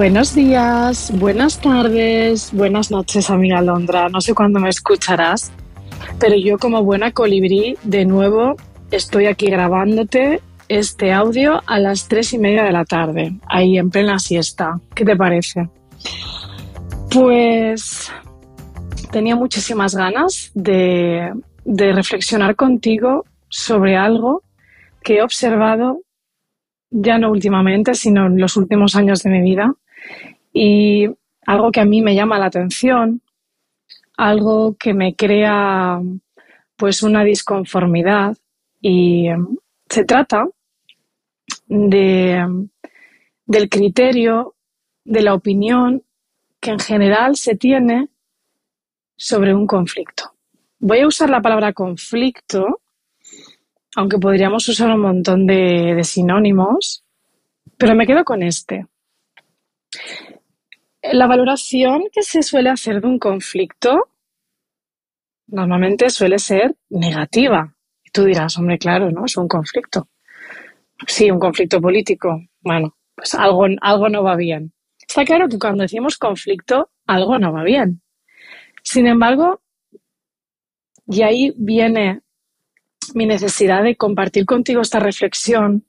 Buenos días, buenas tardes, buenas noches, amiga Londra. No sé cuándo me escucharás, pero yo como buena colibrí, de nuevo estoy aquí grabándote este audio a las tres y media de la tarde, ahí en plena siesta. ¿Qué te parece? Pues tenía muchísimas ganas de reflexionar contigo sobre algo que he observado ya no últimamente, sino en los últimos años de mi vida. Y algo que a mí me llama la atención, algo que me crea pues una disconformidad y em, se trata de, em, del criterio, de la opinión que en general se tiene sobre un conflicto. Voy a usar la palabra conflicto aunque podríamos usar un montón de, sinónimos, pero me quedo con este. La valoración que se suele hacer de un conflicto normalmente suele ser negativa. Y tú dirás, hombre, claro, ¿no? Es un conflicto. Sí, un conflicto político. Bueno, pues algo, algo no va bien. Está claro que cuando decimos conflicto, algo no va bien. Sin embargo, y ahí viene mi necesidad de compartir contigo esta reflexión,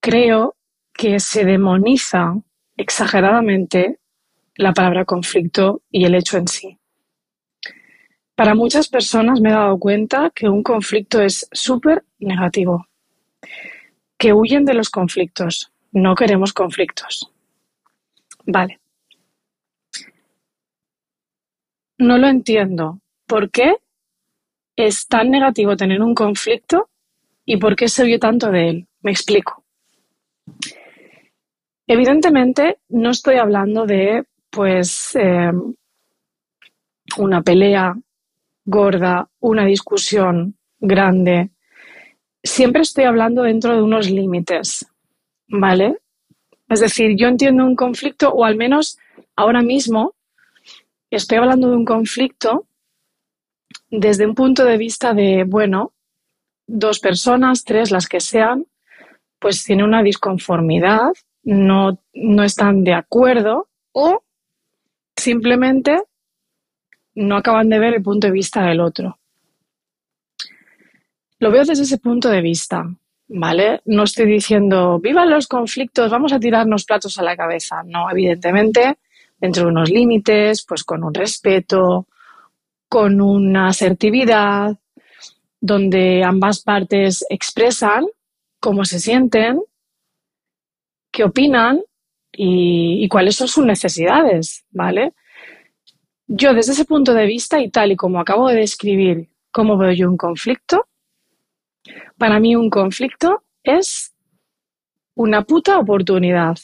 creo que se demoniza exageradamente la palabra conflicto y el hecho en sí. Para muchas personas me he dado cuenta que un conflicto es súper negativo, que huyen de los conflictos, no queremos conflictos. Vale. No lo entiendo. ¿Por qué es tan negativo tener un conflicto y por qué se oye tanto de él. Me explico. Evidentemente, no estoy hablando de, pues, eh, una pelea gorda, una discusión grande. Siempre estoy hablando dentro de unos límites, ¿vale? Es decir, yo entiendo un conflicto, o al menos ahora mismo estoy hablando de un conflicto desde un punto de vista de, bueno, dos personas, tres, las que sean, pues tienen una disconformidad, no, no están de acuerdo o simplemente no acaban de ver el punto de vista del otro. Lo veo desde ese punto de vista, ¿vale? No estoy diciendo, vivan los conflictos, vamos a tirarnos platos a la cabeza. No, evidentemente, dentro de unos límites, pues con un respeto, con una asertividad, donde ambas partes expresan cómo se sienten, qué opinan y, cuáles son sus necesidades, ¿vale? Yo desde ese punto de vista y tal y como acabo de describir cómo veo yo un conflicto, para mí un conflicto es una puta oportunidad.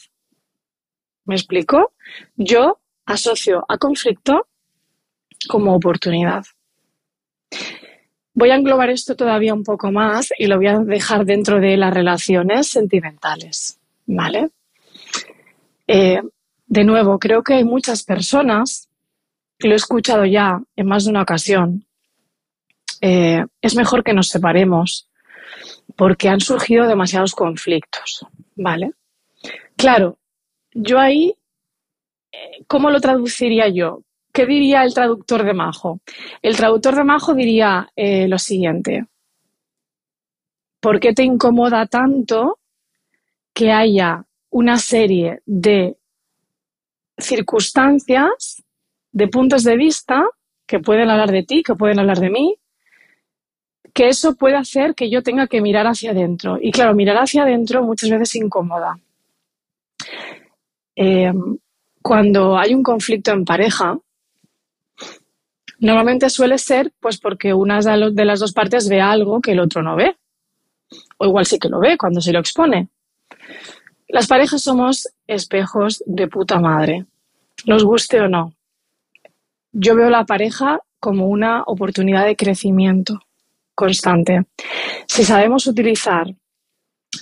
¿Me explico? Yo asocio a conflicto como oportunidad. Voy a englobar esto todavía un poco más y lo voy a dejar dentro de las relaciones sentimentales, ¿vale? Eh, de nuevo, creo que hay muchas personas, lo he escuchado ya en más de una ocasión, eh, es mejor que nos separemos porque han surgido demasiados conflictos, ¿vale? Claro, yo ahí, eh, ¿cómo lo traduciría yo? ¿Qué diría el traductor de Majo? El traductor de Majo diría lo siguiente. ¿Por qué te incomoda tanto que haya una serie de circunstancias, de puntos de vista que pueden hablar de ti, que pueden hablar de mí, que eso puede hacer que yo tenga que mirar hacia adentro. Y claro, mirar hacia adentro muchas veces incomoda. Eh, cuando hay un conflicto en pareja, Normalmente suele ser pues porque una de las dos partes ve algo que el otro no ve. O igual sí que lo ve cuando se lo expone. Las parejas somos espejos de puta madre, nos guste o no. yo veo la pareja como una oportunidad de crecimiento constante. Si sabemos utilizar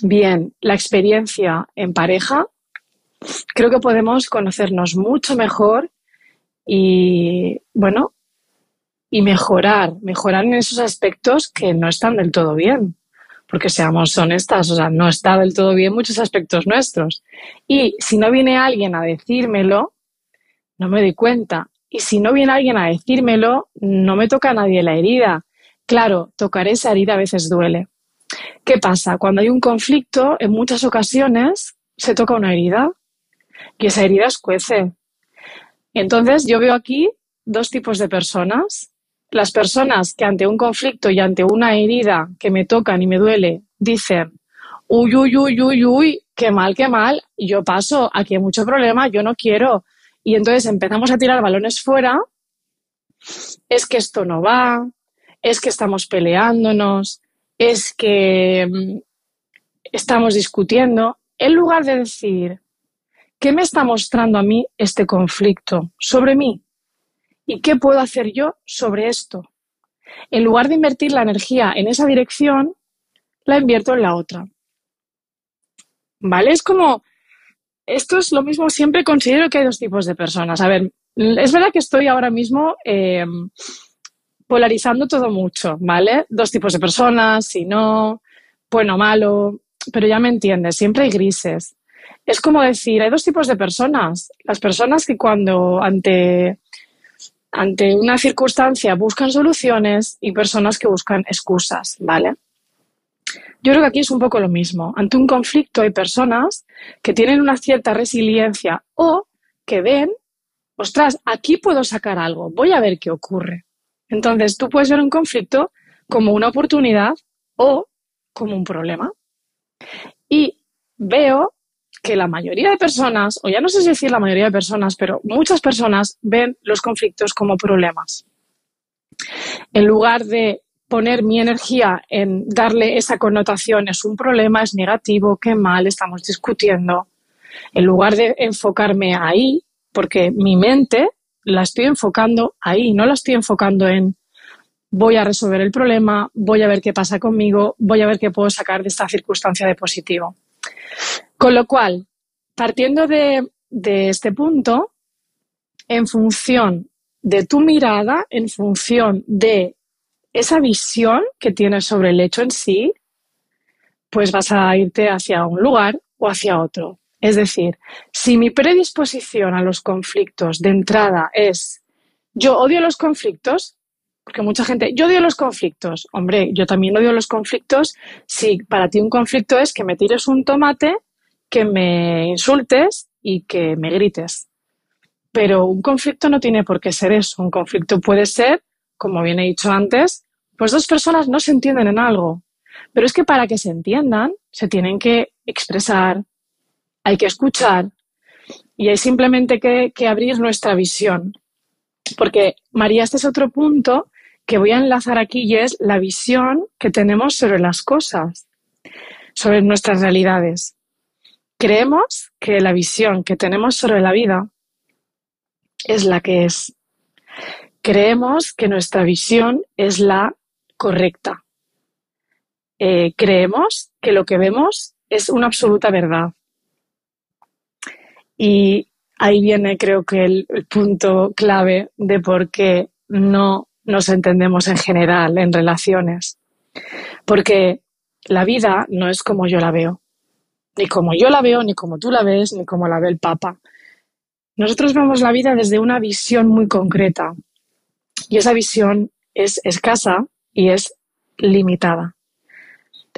bien la experiencia en pareja, creo que podemos conocernos mucho mejor y, bueno, y mejorar, mejorar en esos aspectos que no están del todo bien. Porque seamos honestas, o sea, no está del todo bien muchos aspectos nuestros. Y si no viene alguien a decírmelo, no me doy cuenta. Y si no viene alguien a decírmelo, no me toca a nadie la herida. Claro, tocar esa herida a veces duele. ¿Qué pasa? Cuando hay un conflicto, en muchas ocasiones se toca una herida y esa herida escuece. Entonces, yo veo aquí dos tipos de personas. Las personas que ante un conflicto y ante una herida que me tocan y me duele, dicen, uy, uy, uy, uy, uy, qué mal, qué mal, yo paso, aquí hay mucho problema, yo no quiero. Y entonces empezamos a tirar balones fuera, es que esto no va, es que estamos peleándonos, es que mm, estamos discutiendo, en lugar de decir, ¿qué me está mostrando a mí este conflicto sobre mí? ¿Y qué puedo hacer yo sobre esto? En lugar de invertir la energía en esa dirección, la invierto en la otra. ¿Vale? Es como esto es lo mismo, siempre considero que hay dos tipos de personas. A ver, es verdad que estoy ahora mismo eh, polarizando todo mucho, ¿vale? Dos tipos de personas, si no, bueno, malo, pero ya me entiendes, siempre hay grises. Es como decir, hay dos tipos de personas. Las personas que cuando ante, ante una circunstancia buscan soluciones y personas que buscan excusas, ¿vale? Yo creo que aquí es un poco lo mismo. Ante un conflicto hay personas que tienen una cierta resiliencia o que ven, ostras, aquí puedo sacar algo, voy a ver qué ocurre. Entonces, tú puedes ver un conflicto como una oportunidad o como un problema. Y veo que la mayoría de personas, o ya no sé si decir la mayoría de personas, pero muchas personas ven los conflictos como problemas. En lugar de poner mi energía en darle esa connotación, es un problema, es negativo, qué mal, estamos discutiendo, en lugar de enfocarme ahí, porque mi mente la estoy enfocando ahí, no la estoy enfocando en voy a resolver el problema, voy a ver qué pasa conmigo, voy a ver qué puedo sacar de esta circunstancia de positivo. Con lo cual, partiendo de, este punto, en función de tu mirada, en función de esa visión que tienes sobre el hecho en sí, pues vas a irte hacia un lugar o hacia otro. Es decir, si mi predisposición a los conflictos de entrada es yo odio los conflictos, porque mucha gente, yo odio los conflictos. Hombre, yo también odio los conflictos si para ti un conflicto es que me tires un tomate, que me insultes y que me grites. Pero un conflicto no tiene por qué ser eso. Un conflicto puede ser, como bien he dicho antes, pues dos personas no se entienden en algo. Pero es que para que se entiendan, se tienen que expresar, hay que escuchar y hay simplemente que, que abrir nuestra visión. Porque, María, este es otro punto que voy a enlazar aquí y es la visión que tenemos sobre las cosas, sobre nuestras realidades. Creemos que la visión que tenemos sobre la vida es la que es. Creemos que nuestra visión es la correcta. Eh, creemos que lo que vemos es una absoluta verdad. Y ahí viene, creo que, el, el punto clave de por qué no nos entendemos en general en relaciones. Porque la vida no es como yo la veo. Ni como yo la veo, ni como tú la ves, ni como la ve el Papa. Nosotros vemos la vida desde una visión muy concreta. Y esa visión es escasa y es limitada.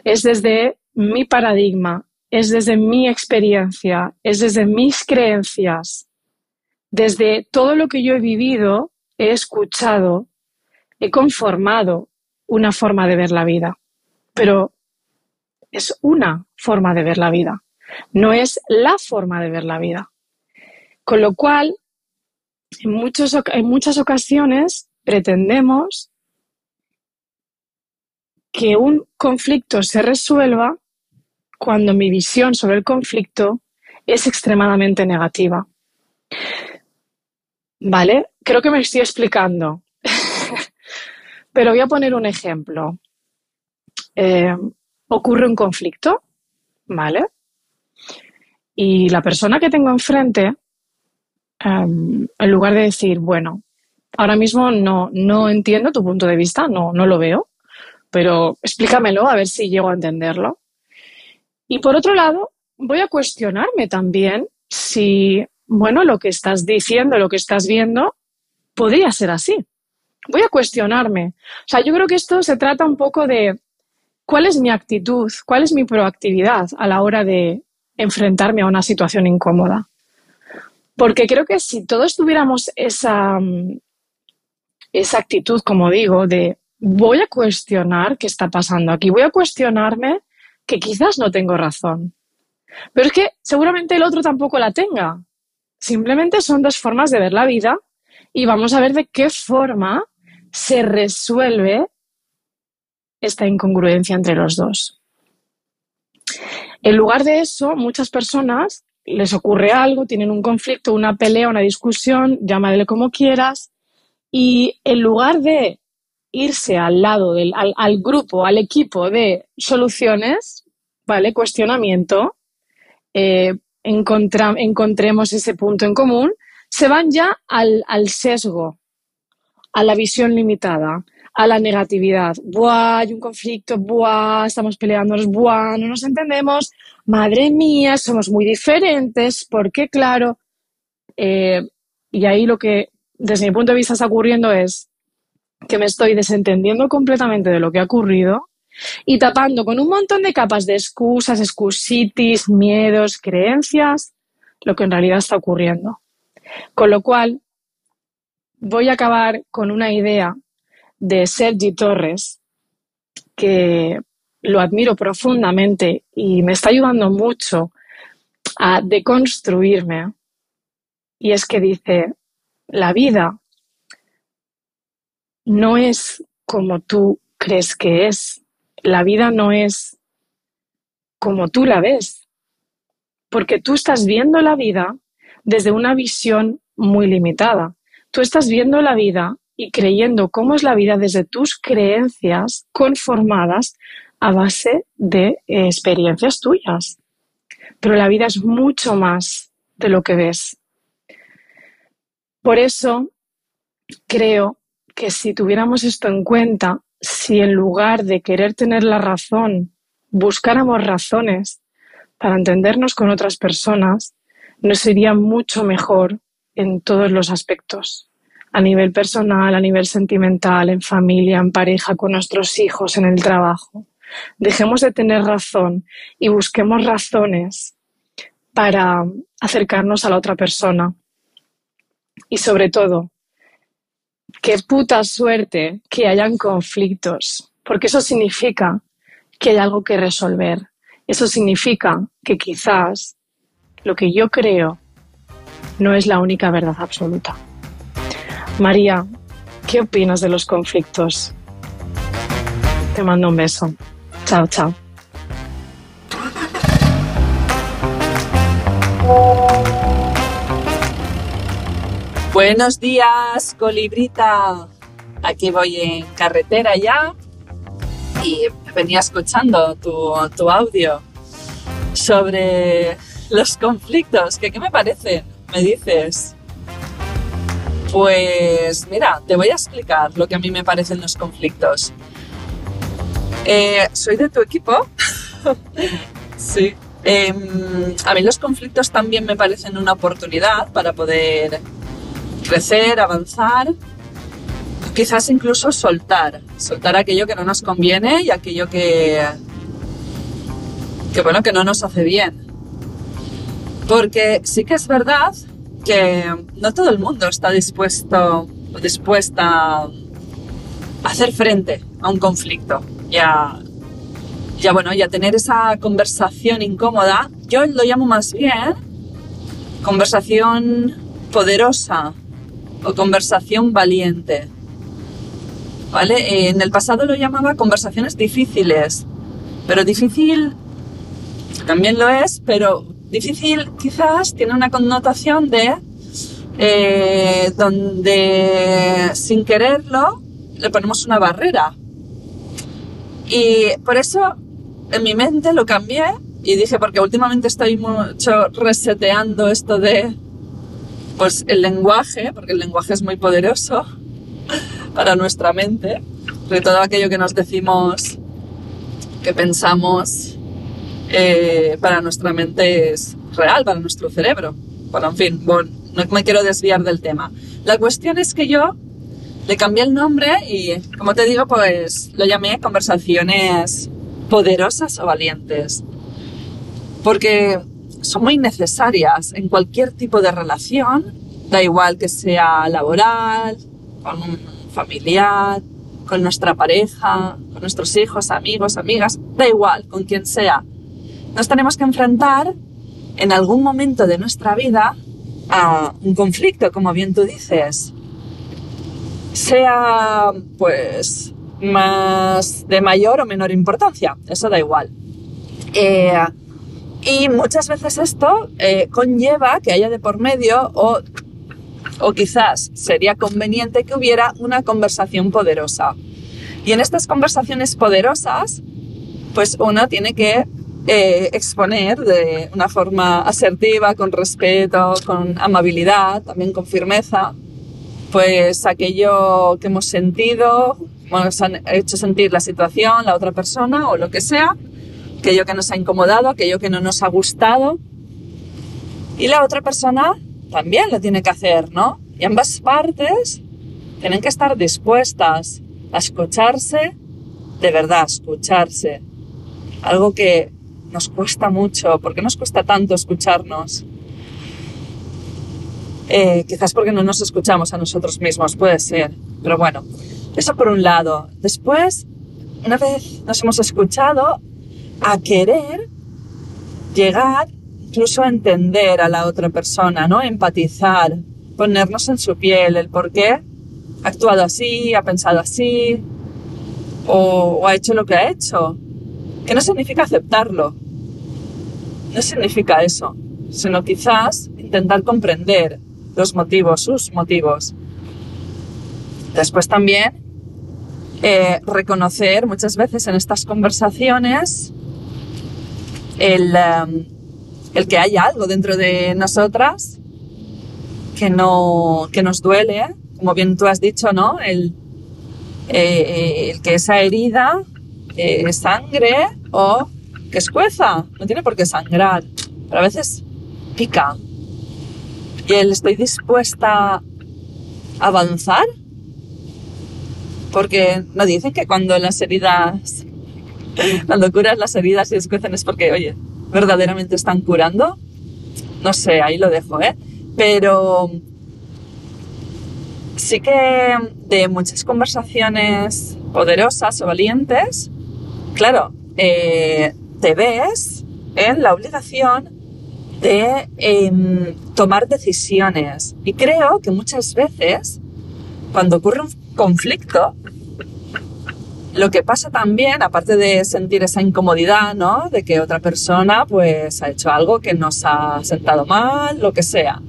Es desde mi paradigma, es desde mi experiencia, es desde mis creencias, desde todo lo que yo he vivido, he escuchado, he conformado una forma de ver la vida. Pero es una forma de ver la vida, no es la forma de ver la vida. Con lo cual, en, muchos, en muchas ocasiones pretendemos que un conflicto se resuelva cuando mi visión sobre el conflicto es extremadamente negativa. ¿vale? Creo que me estoy explicando, pero voy a poner un ejemplo. Eh, ocurre un conflicto, ¿vale? Y la persona que tengo enfrente, em, en lugar de decir, bueno, ahora mismo no, no entiendo tu punto de vista, no, no lo veo, pero explícamelo a ver si llego a entenderlo. Y por otro lado, voy a cuestionarme también si, bueno, lo que estás diciendo, lo que estás viendo, podría ser así. Voy a cuestionarme. O sea, yo creo que esto se trata un poco de cuál es mi actitud, cuál es mi proactividad a la hora de enfrentarme a una situación incómoda. Porque creo que si todos tuviéramos esa, esa actitud, como digo, de voy a cuestionar qué está pasando aquí, voy a cuestionarme que quizás no tengo razón. Pero es que seguramente el otro tampoco la tenga. Simplemente son dos formas de ver la vida y vamos a ver de qué forma se resuelve esta incongruencia entre los dos. En lugar de eso, muchas personas les ocurre algo, tienen un conflicto, una pelea, una discusión, llámale como quieras, y en lugar de irse al lado del al, grupo, al equipo de soluciones, ¿vale? Cuestionamiento, eh, encontremos ese punto en común, se van ya al, al sesgo, a la visión limitada, a la negatividad. Buah, hay un conflicto, buah, estamos peleándonos, buah, no nos entendemos, madre mía, somos muy diferentes, porque claro, eh, y ahí lo que desde mi punto de vista está ocurriendo es que me estoy desentendiendo completamente de lo que ha ocurrido y tapando con un montón de capas de excusas, excusitis, miedos, creencias, lo que en realidad está ocurriendo. Con lo cual, voy a acabar con una idea de Sergi Torres que lo admiro profundamente y me está ayudando mucho a deconstruirme. Y es que dice, la vida no es como tú crees que es. La vida no es como tú la ves. Porque tú estás viendo la vida desde una visión muy limitada. Tú estás viendo la vida y creyendo cómo es la vida desde tus creencias conformadas a base de experiencias tuyas. Pero la vida es mucho más de lo que ves. Por eso creo que si tuviéramos esto en cuenta, si en lugar de querer tener la razón, buscáramos razones para entendernos con otras personas, nos sería mucho mejor en todos los aspectos, a nivel personal, a nivel sentimental, en familia, en pareja, con nuestros hijos, en el trabajo. Dejemos de tener razón y busquemos razones para acercarnos a la otra persona, y sobre todo, qué puta suerte que hayan conflictos, porque eso significa que hay algo que resolver. Eso significa que quizás lo que yo creo no es la única verdad absoluta. María, ¿qué opinas de los conflictos? Te mando un beso. Chao, chao. Buenos días, colibrita. Aquí voy en carretera ya y venía escuchando tu, audio sobre los conflictos. ¿Qué, ¿Qué me parece? Me dices. Pues mira, te voy a explicar lo que a mí me parecen los conflictos. Eh, soy de tu equipo. sí. Em, a mí los conflictos también me parecen una oportunidad para poder crecer, avanzar, quizás incluso soltar, soltar aquello que no nos conviene y aquello que, que bueno, que no nos hace bien. Porque sí que es verdad que no todo el mundo está dispuesto o dispuesta a hacer frente a un conflicto ya ya bueno, ya tener esa conversación incómoda. Yo lo llamo más bien conversación poderosa, o conversación valiente. ¿Vale? En el pasado lo llamaba conversaciones difíciles, pero difícil también lo es, pero difícil quizás tiene una connotación de eh, donde sin quererlo le ponemos una barrera. Y por eso en mi mente lo cambié y dije, porque últimamente estoy mucho reseteando esto de pues el lenguaje, porque el lenguaje es muy poderoso para nuestra mente, de todo aquello que nos decimos, que pensamos, eh, para nuestra mente es real, para nuestro cerebro. Bueno, en fin, bueno, no me quiero desviar del tema. La cuestión es que yo le cambié el nombre y, como te digo, pues lo llamé conversaciones poderosas o valientes. Porque son muy necesarias en cualquier tipo de relación, da igual que sea laboral, con un familiar, con nuestra pareja, con nuestros hijos, amigos, amigas, da igual, con quien sea. Nos tenemos que enfrentar en algún momento de nuestra vida a un conflicto, como bien tú dices, sea pues más de mayor o menor importancia, eso da igual. Eh, y muchas veces esto eh, conlleva que haya de por medio o, o quizás sería conveniente que hubiera una conversación poderosa. Y en estas conversaciones poderosas, pues uno tiene que eh, exponer de una forma asertiva, con respeto, con amabilidad, también con firmeza, pues aquello que hemos sentido, nos han hecho sentir la situación, la otra persona o lo que sea, aquello que nos ha incomodado, aquello que no nos ha gustado. Y la otra persona también lo tiene que hacer, ¿no? Y ambas partes tienen que estar dispuestas a escucharse, de verdad, escucharse. Algo que nos cuesta mucho. ¿Por qué nos cuesta tanto escucharnos? Eh, quizás porque no nos escuchamos a nosotros mismos, puede ser. Pero bueno, eso por un lado. Después, una vez nos hemos escuchado, a querer llegar incluso a entender a la otra persona, ¿no? Empatizar, ponernos en su piel, el por qué ha actuado así, ha pensado así, o, o ha hecho lo que ha hecho. Que no significa aceptarlo, no significa eso, sino quizás intentar comprender los motivos, sus motivos. Después también eh, reconocer muchas veces en estas conversaciones el, um, el, que hay algo dentro de nosotras que, no, que nos duele, como bien tú has dicho, ¿no? El, eh, el que esa herida eh, sangre o que escueza, no tiene por qué sangrar, pero a veces pica. Y el estoy dispuesta a avanzar porque no dicen que cuando las heridas, cuando curas las heridas y escuecen es porque, oye, verdaderamente están curando. No sé, ahí lo dejo, ¿eh? Pero sí que de muchas conversaciones poderosas o valientes, claro, eh, te ves en la obligación de em, tomar decisiones. Y creo que muchas veces, cuando ocurre un conflicto, lo que pasa también, aparte de sentir esa incomodidad, ¿no? De que otra persona pues ha hecho algo que nos ha sentado mal, lo que sea.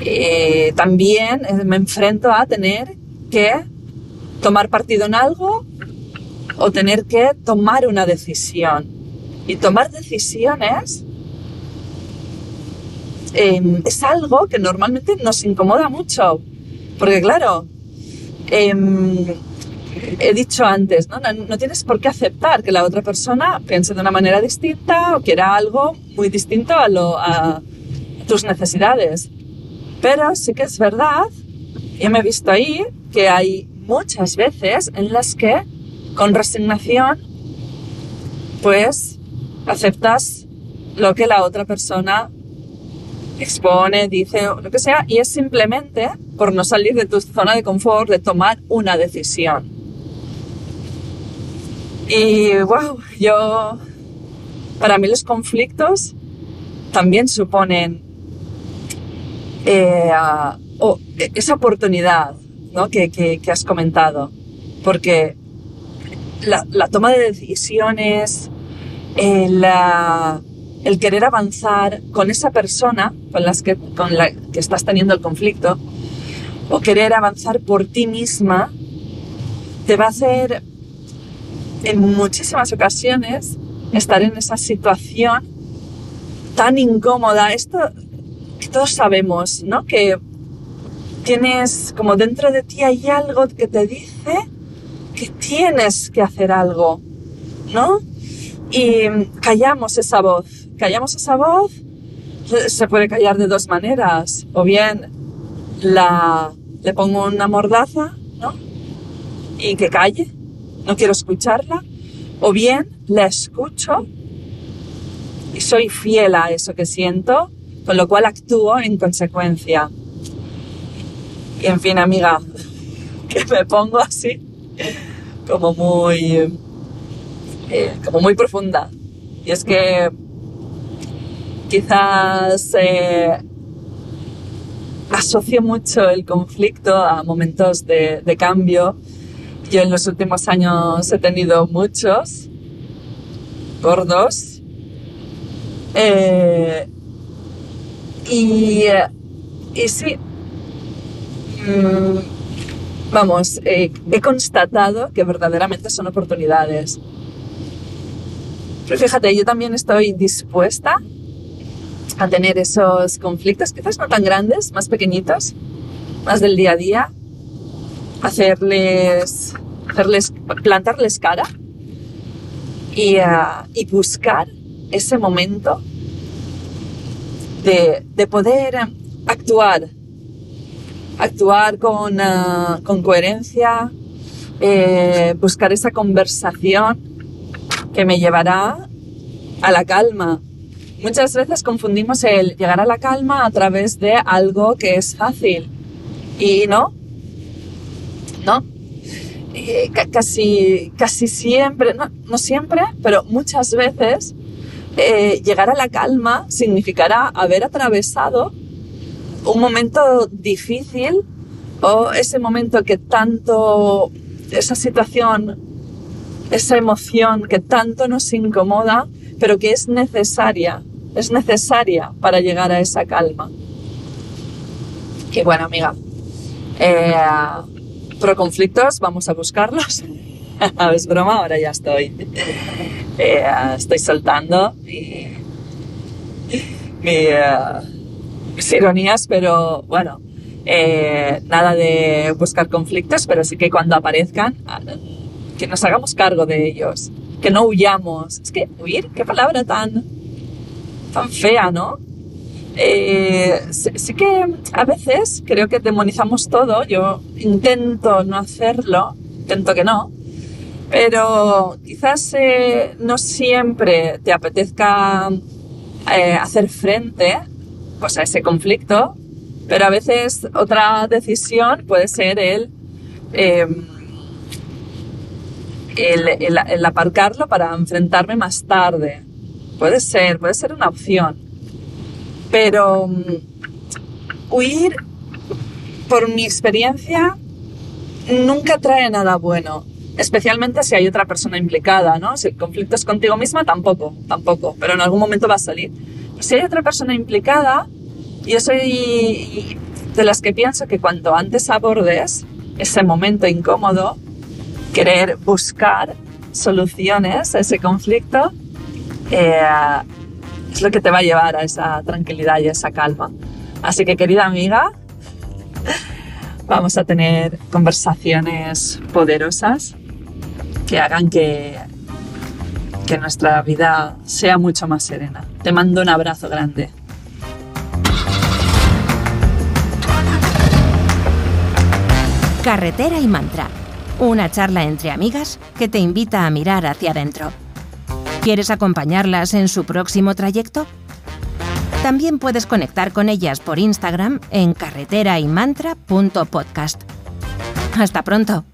Eh, también eh, me enfrento a tener que tomar partido en algo o tener que tomar una decisión. Y tomar decisiones em, es algo que normalmente nos incomoda mucho. Porque claro, em, he dicho antes, ¿no? ¿no? tienes por qué aceptar que la otra persona piense de una manera distinta o quiera algo muy distinto a, lo, a tus necesidades. Pero sí que es verdad, y me he visto ahí, que hay muchas veces en las que con resignación pues aceptas lo que la otra persona expone, dice lo que sea, y es simplemente por no salir de tu zona de confort, de tomar una decisión. Y wow, yo, para mí los conflictos también suponen eh, esa oportunidad ¿no? que, que, que, has comentado, porque la, toma de decisiones, la el querer avanzar con esa persona con, las que, con la que estás teniendo el conflicto o querer avanzar por ti misma te va a hacer en muchísimas ocasiones estar en esa situación tan incómoda. Esto que todos sabemos, ¿no? Que tienes como dentro de ti hay algo que te dice que tienes que hacer algo, ¿no? Y callamos esa voz, callamos esa voz, se puede callar de dos maneras, o bien le pongo una mordaza, ¿no? Y que calle, no quiero escucharla, o bien la escucho y soy fiel a eso que siento, con lo cual actúo en consecuencia. Y en fin, amiga, que me pongo así, como muy, eh, como muy profunda. Y es que quizás eh, asocio mucho el conflicto a momentos de, de cambio. Yo en los últimos años he tenido muchos, gordos, eh, y, y sí, mm, vamos, eh, he constatado que verdaderamente son oportunidades. Pero fíjate, yo también estoy dispuesta a tener esos conflictos, quizás no tan grandes, más pequeñitos, más del día a día, hacerles, hacerles plantarles cara y, uh, y buscar ese momento de, de poder actuar, actuar con, con coherencia, eh, buscar esa conversación que me llevará a la calma. Muchas veces confundimos el llegar a la calma a través de algo que es fácil y no, no, eh, casi, casi siempre, no, no, siempre, pero muchas veces eh, llegar a la calma significará haber atravesado un momento difícil o ese momento que tanto, esa situación, esa emoción que tanto nos incomoda, pero que es necesaria, es necesaria para llegar a esa calma. Y bueno, amiga, eh, pro conflictos, vamos a buscarlos. es broma, ahora ya estoy. Eh, estoy soltando mi, uh, mis ironías, pero bueno, eh, nada de buscar conflictos, pero sí que cuando aparezcan, que nos hagamos cargo de ellos, que no huyamos. Es que huir, qué palabra tan, tan fea, ¿no? Eh, sí, que a veces creo que demonizamos todo. Yo intento no hacerlo, intento que no, pero quizás eh, no siempre te apetezca eh, hacer frente pues, a ese conflicto, pero a veces otra decisión puede ser el, em, el, el, el aparcarlo para enfrentarme más tarde. Puede ser, puede ser una opción. Pero um, huir, por mi experiencia, nunca trae nada bueno. Especialmente si hay otra persona implicada, ¿no? Si el conflicto es contigo misma, tampoco, tampoco. Pero en algún momento va a salir. Si hay otra persona implicada, yo soy de las que pienso que cuanto antes abordes ese momento incómodo, querer buscar soluciones a ese conflicto, eh, es lo que te va a llevar a esa tranquilidad y a esa calma. Así que querida amiga, vamos a tener conversaciones poderosas que hagan que, que nuestra vida sea mucho más serena. Te mando un abrazo grande. Carretera y Mantra, una charla entre amigas que te invita a mirar hacia adentro. ¿Quieres acompañarlas en su próximo trayecto? También puedes conectar con ellas por Instagram en carreteraymantra.podcast. Hasta pronto.